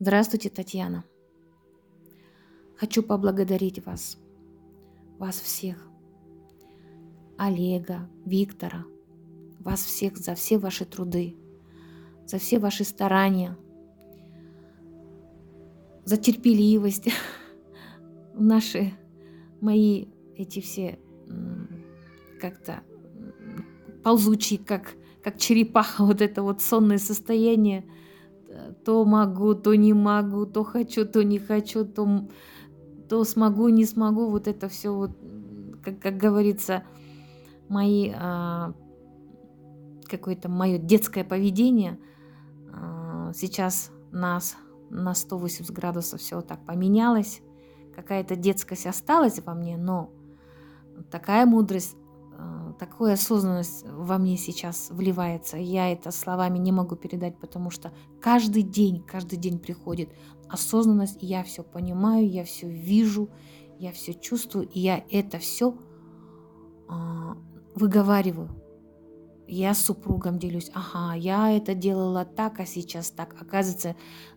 Здравствуйте, Татьяна. Хочу поблагодарить вас, вас всех, Олега, Виктора, вас всех за все ваши труды, за все ваши старания, за терпеливость, наши, мои эти все как-то ползучие, как, как черепаха, вот это вот сонное состояние, то могу, то не могу, то хочу, то не хочу, то, то смогу, не смогу, вот это все вот, как, как говорится, мои а, какое-то мое детское поведение а, сейчас нас на 180 градусов все так поменялось, какая-то детскость осталась во мне, но такая мудрость, такая осознанность во мне сейчас вливается. Я это словами не могу передать, потому что каждый день, каждый день приходит осознанность, и я все понимаю, я все вижу, я все чувствую, и я это все а, выговариваю. Я с супругом делюсь, ага, я это делала так, а сейчас так. Оказывается,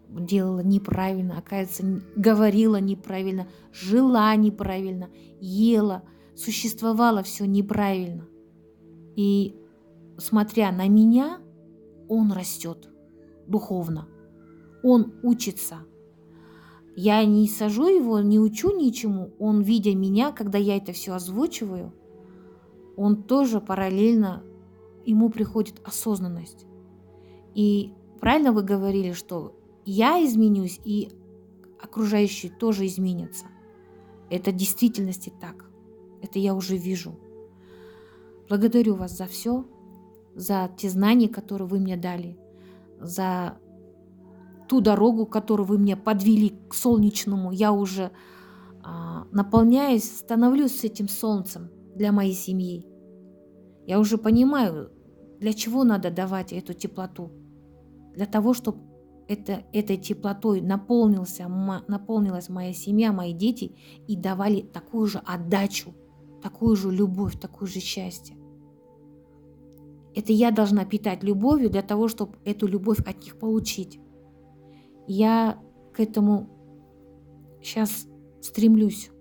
делала неправильно, оказывается, говорила неправильно, жила неправильно, ела, существовала все неправильно. И смотря на меня, он растет духовно, он учится. Я не сажу его, не учу ничему, он, видя меня, когда я это все озвучиваю, он тоже параллельно, ему приходит осознанность. И правильно вы говорили, что я изменюсь, и окружающие тоже изменятся. Это в действительности так. Это я уже вижу. Благодарю вас за все, за те знания, которые вы мне дали, за ту дорогу, которую вы мне подвели к солнечному. Я уже а, наполняюсь, становлюсь этим солнцем для моей семьи. Я уже понимаю, для чего надо давать эту теплоту. Для того, чтобы это, этой теплотой наполнился, наполнилась моя семья, мои дети и давали такую же отдачу, такую же любовь, такое же счастье. Это я должна питать любовью для того, чтобы эту любовь от них получить. Я к этому сейчас стремлюсь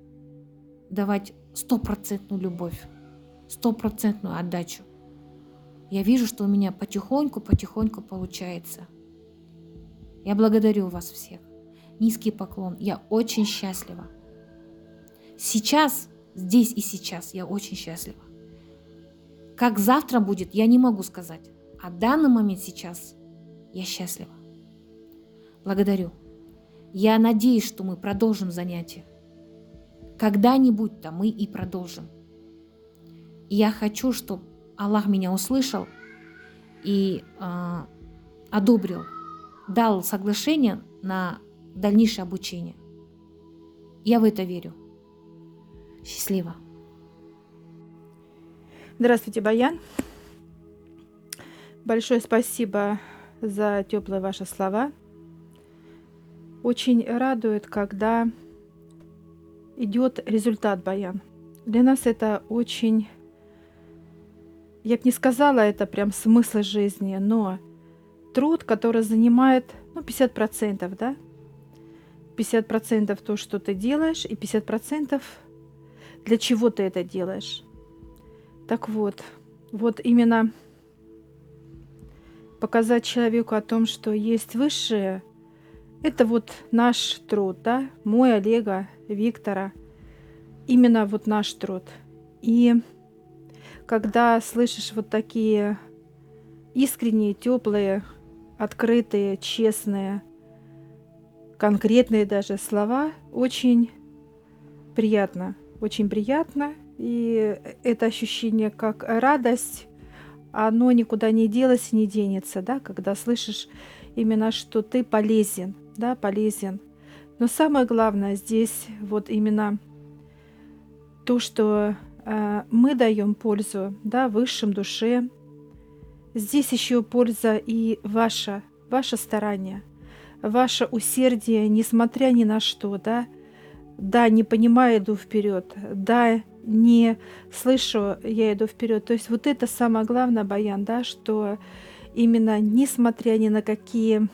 давать стопроцентную любовь, стопроцентную отдачу. Я вижу, что у меня потихоньку-потихоньку получается – я благодарю вас всех. Низкий поклон. Я очень счастлива. Сейчас, здесь и сейчас я очень счастлива. Как завтра будет, я не могу сказать. А данный момент сейчас я счастлива. Благодарю. Я надеюсь, что мы продолжим занятие. Когда-нибудь-то мы и продолжим. Я хочу, чтобы Аллах меня услышал и э, одобрил – дал соглашение на дальнейшее обучение. Я в это верю. Счастливо. Здравствуйте, Баян. Большое спасибо за теплые ваши слова. Очень радует, когда идет результат Баян. Для нас это очень, я бы не сказала, это прям смысл жизни, но труд, который занимает ну, 50%, да? 50% то, что ты делаешь, и 50% для чего ты это делаешь. Так вот, вот именно показать человеку о том, что есть высшее, это вот наш труд, да, мой, Олега, Виктора, именно вот наш труд. И когда слышишь вот такие искренние, теплые открытые, честные, конкретные даже слова очень приятно, очень приятно. И это ощущение как радость, оно никуда не делось и не денется, да, когда слышишь именно, что ты полезен, да, полезен. Но самое главное здесь вот именно то, что э, мы даем пользу, да, высшим душе, Здесь еще польза и ваша, ваше старание, ваше усердие, несмотря ни на что, да. Да, не понимаю, иду вперед. Да, не слышу, я иду вперед. То есть вот это самое главное, Баян, да, что именно несмотря ни на какие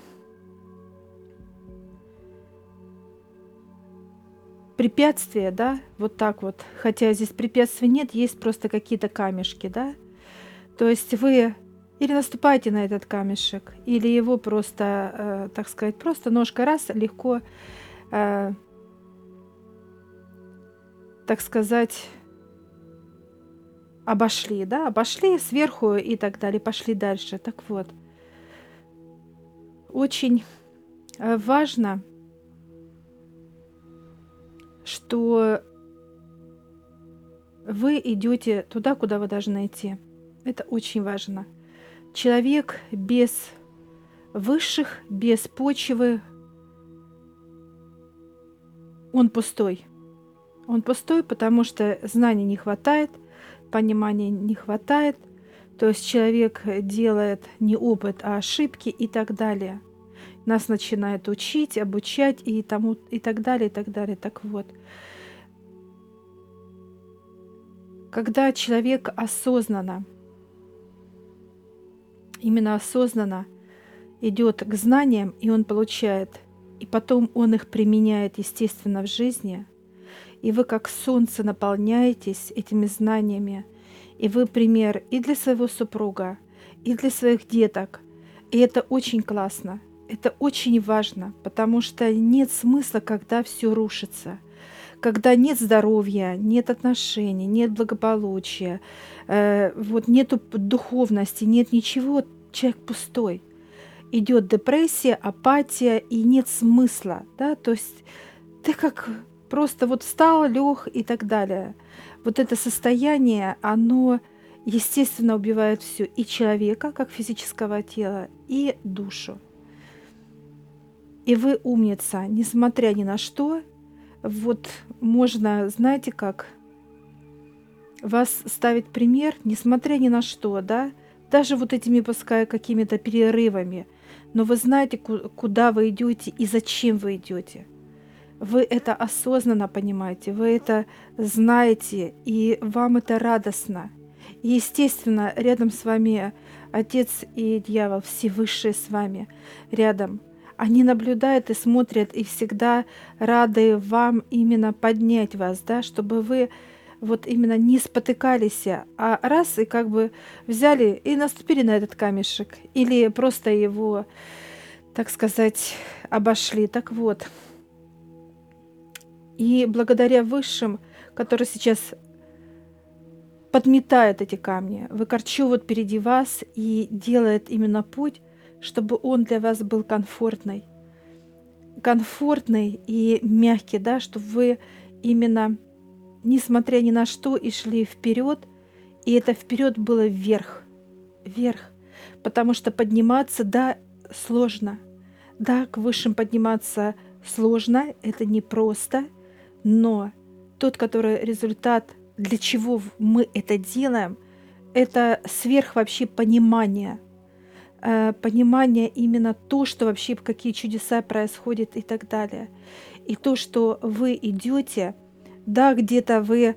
препятствия, да, вот так вот, хотя здесь препятствий нет, есть просто какие-то камешки, да, то есть вы или наступаете на этот камешек, или его просто, э, так сказать, просто ножка раз легко, э, так сказать, обошли, да, обошли сверху и так далее, пошли дальше. Так вот, очень э, важно, что вы идете туда, куда вы должны идти. Это очень важно. Человек без высших, без почвы, он пустой. Он пустой, потому что знаний не хватает, понимания не хватает. То есть человек делает не опыт, а ошибки и так далее. Нас начинает учить, обучать и, тому, и так далее, и так далее. Так вот, когда человек осознанно именно осознанно идет к знаниям, и он получает, и потом он их применяет, естественно, в жизни, и вы как солнце наполняетесь этими знаниями, и вы пример и для своего супруга, и для своих деток. И это очень классно, это очень важно, потому что нет смысла, когда все рушится – когда нет здоровья, нет отношений, нет благополучия, э, вот нету духовности, нет ничего, человек пустой. Идет депрессия, апатия и нет смысла, да, то есть ты как просто вот встал, лег и так далее. Вот это состояние, оно естественно убивает все и человека, как физического тела, и душу. И вы умница, несмотря ни на что, вот можно, знаете как, вас ставить пример, несмотря ни на что, да, даже вот этими, пускай, какими-то перерывами, но вы знаете, куда вы идете и зачем вы идете. Вы это осознанно понимаете, вы это знаете, и вам это радостно. И, естественно, рядом с вами Отец и Дьявол, все с вами рядом – они наблюдают и смотрят, и всегда рады вам именно поднять вас, да, чтобы вы вот именно не спотыкались, а раз и как бы взяли и наступили на этот камешек, или просто его, так сказать, обошли. Так вот, и благодаря высшим, которые сейчас подметают эти камни, выкорчевывают впереди вас и делают именно путь, чтобы он для вас был комфортный. Комфортный и мягкий, да, чтобы вы именно, несмотря ни на что, и шли вперед, и это вперед было вверх, вверх. Потому что подниматься, да, сложно. Да, к высшим подниматься сложно, это непросто, но тот, который результат, для чего мы это делаем, это сверх вообще понимания – э, понимание именно то, что вообще какие чудеса происходят и так далее. И то, что вы идете, да, где-то вы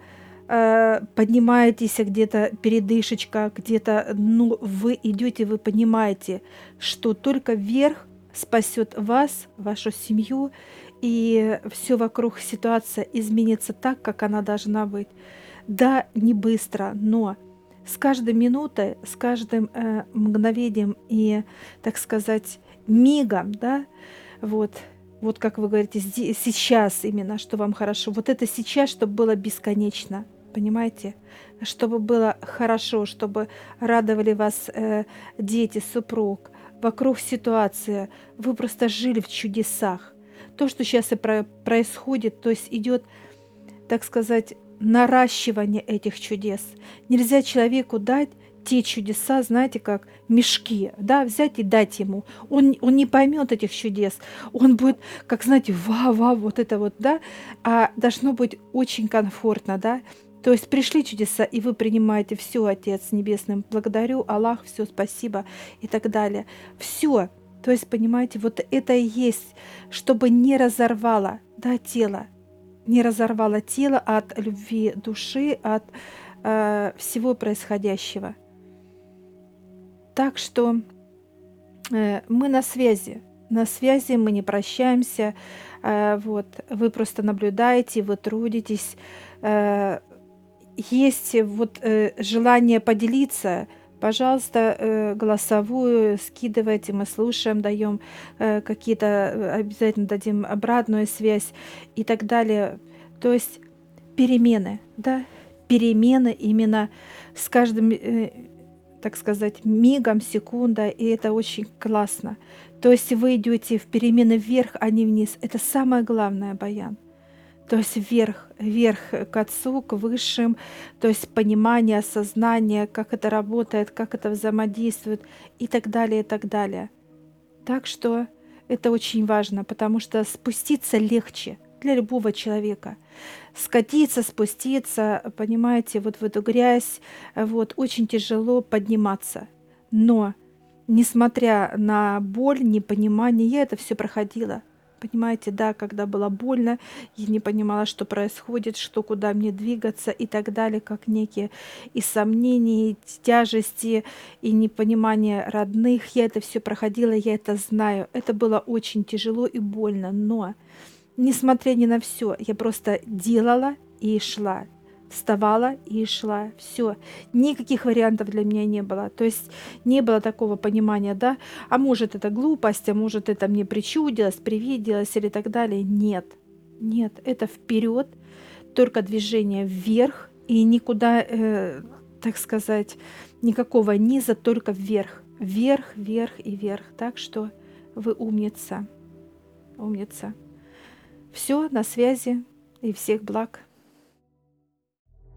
э, поднимаетесь, а где-то передышечка, где-то, ну, вы идете, вы понимаете, что только вверх спасет вас, вашу семью, и все вокруг ситуация изменится так, как она должна быть. Да, не быстро, но с каждой минутой, с каждым э, мгновением и, так сказать, мигом, да, вот, вот как вы говорите, здесь, сейчас именно, что вам хорошо, вот это сейчас, чтобы было бесконечно, понимаете? Чтобы было хорошо, чтобы радовали вас э, дети, супруг, вокруг ситуация, вы просто жили в чудесах. То, что сейчас и про происходит, то есть идет, так сказать, наращивание этих чудес. Нельзя человеку дать те чудеса, знаете, как мешки, да, взять и дать ему. Он, он не поймет этих чудес. Он будет, как, знаете, ва-ва, вот это вот, да, а должно быть очень комфортно, да. То есть пришли чудеса, и вы принимаете все, Отец Небесный, благодарю, Аллах, все, спасибо и так далее. Все. То есть, понимаете, вот это и есть, чтобы не разорвало, да, тело, не разорвало тело от любви души, от э, всего происходящего. Так что э, мы на связи, на связи, мы не прощаемся. Э, вот, вы просто наблюдаете, вы трудитесь. Э, есть вот э, желание поделиться, пожалуйста, э, голосовую скидывайте, мы слушаем, даем э, какие-то, э, обязательно дадим обратную связь и так далее. То есть перемены, да, перемены именно с каждым, так сказать, мигом, секунда, и это очень классно. То есть вы идете в перемены вверх, а не вниз. Это самое главное, Баян. То есть вверх, вверх к Отцу, к Высшим, то есть понимание, осознание, как это работает, как это взаимодействует и так далее, и так далее. Так что это очень важно, потому что спуститься легче для любого человека. Скатиться, спуститься, понимаете, вот в эту грязь, вот очень тяжело подниматься. Но, несмотря на боль, непонимание, я это все проходила – Понимаете, да, когда было больно, я не понимала, что происходит, что куда мне двигаться и так далее, как некие и сомнения, и тяжести, и непонимание родных. Я это все проходила, я это знаю. Это было очень тяжело и больно, но несмотря ни на все, я просто делала и шла вставала и шла. Все. Никаких вариантов для меня не было. То есть не было такого понимания, да, а может это глупость, а может это мне причудилось, привиделось или так далее. Нет. Нет, это вперед, только движение вверх и никуда, э, так сказать, никакого низа, только вверх. Вверх, вверх и вверх. Так что вы умница. Умница. Все, на связи и всех благ.